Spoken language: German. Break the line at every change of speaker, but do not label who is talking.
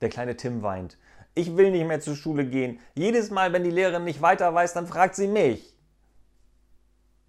Der kleine Tim weint. Ich will nicht mehr zur Schule gehen. Jedes Mal, wenn die Lehrerin nicht weiter weiß, dann fragt sie mich.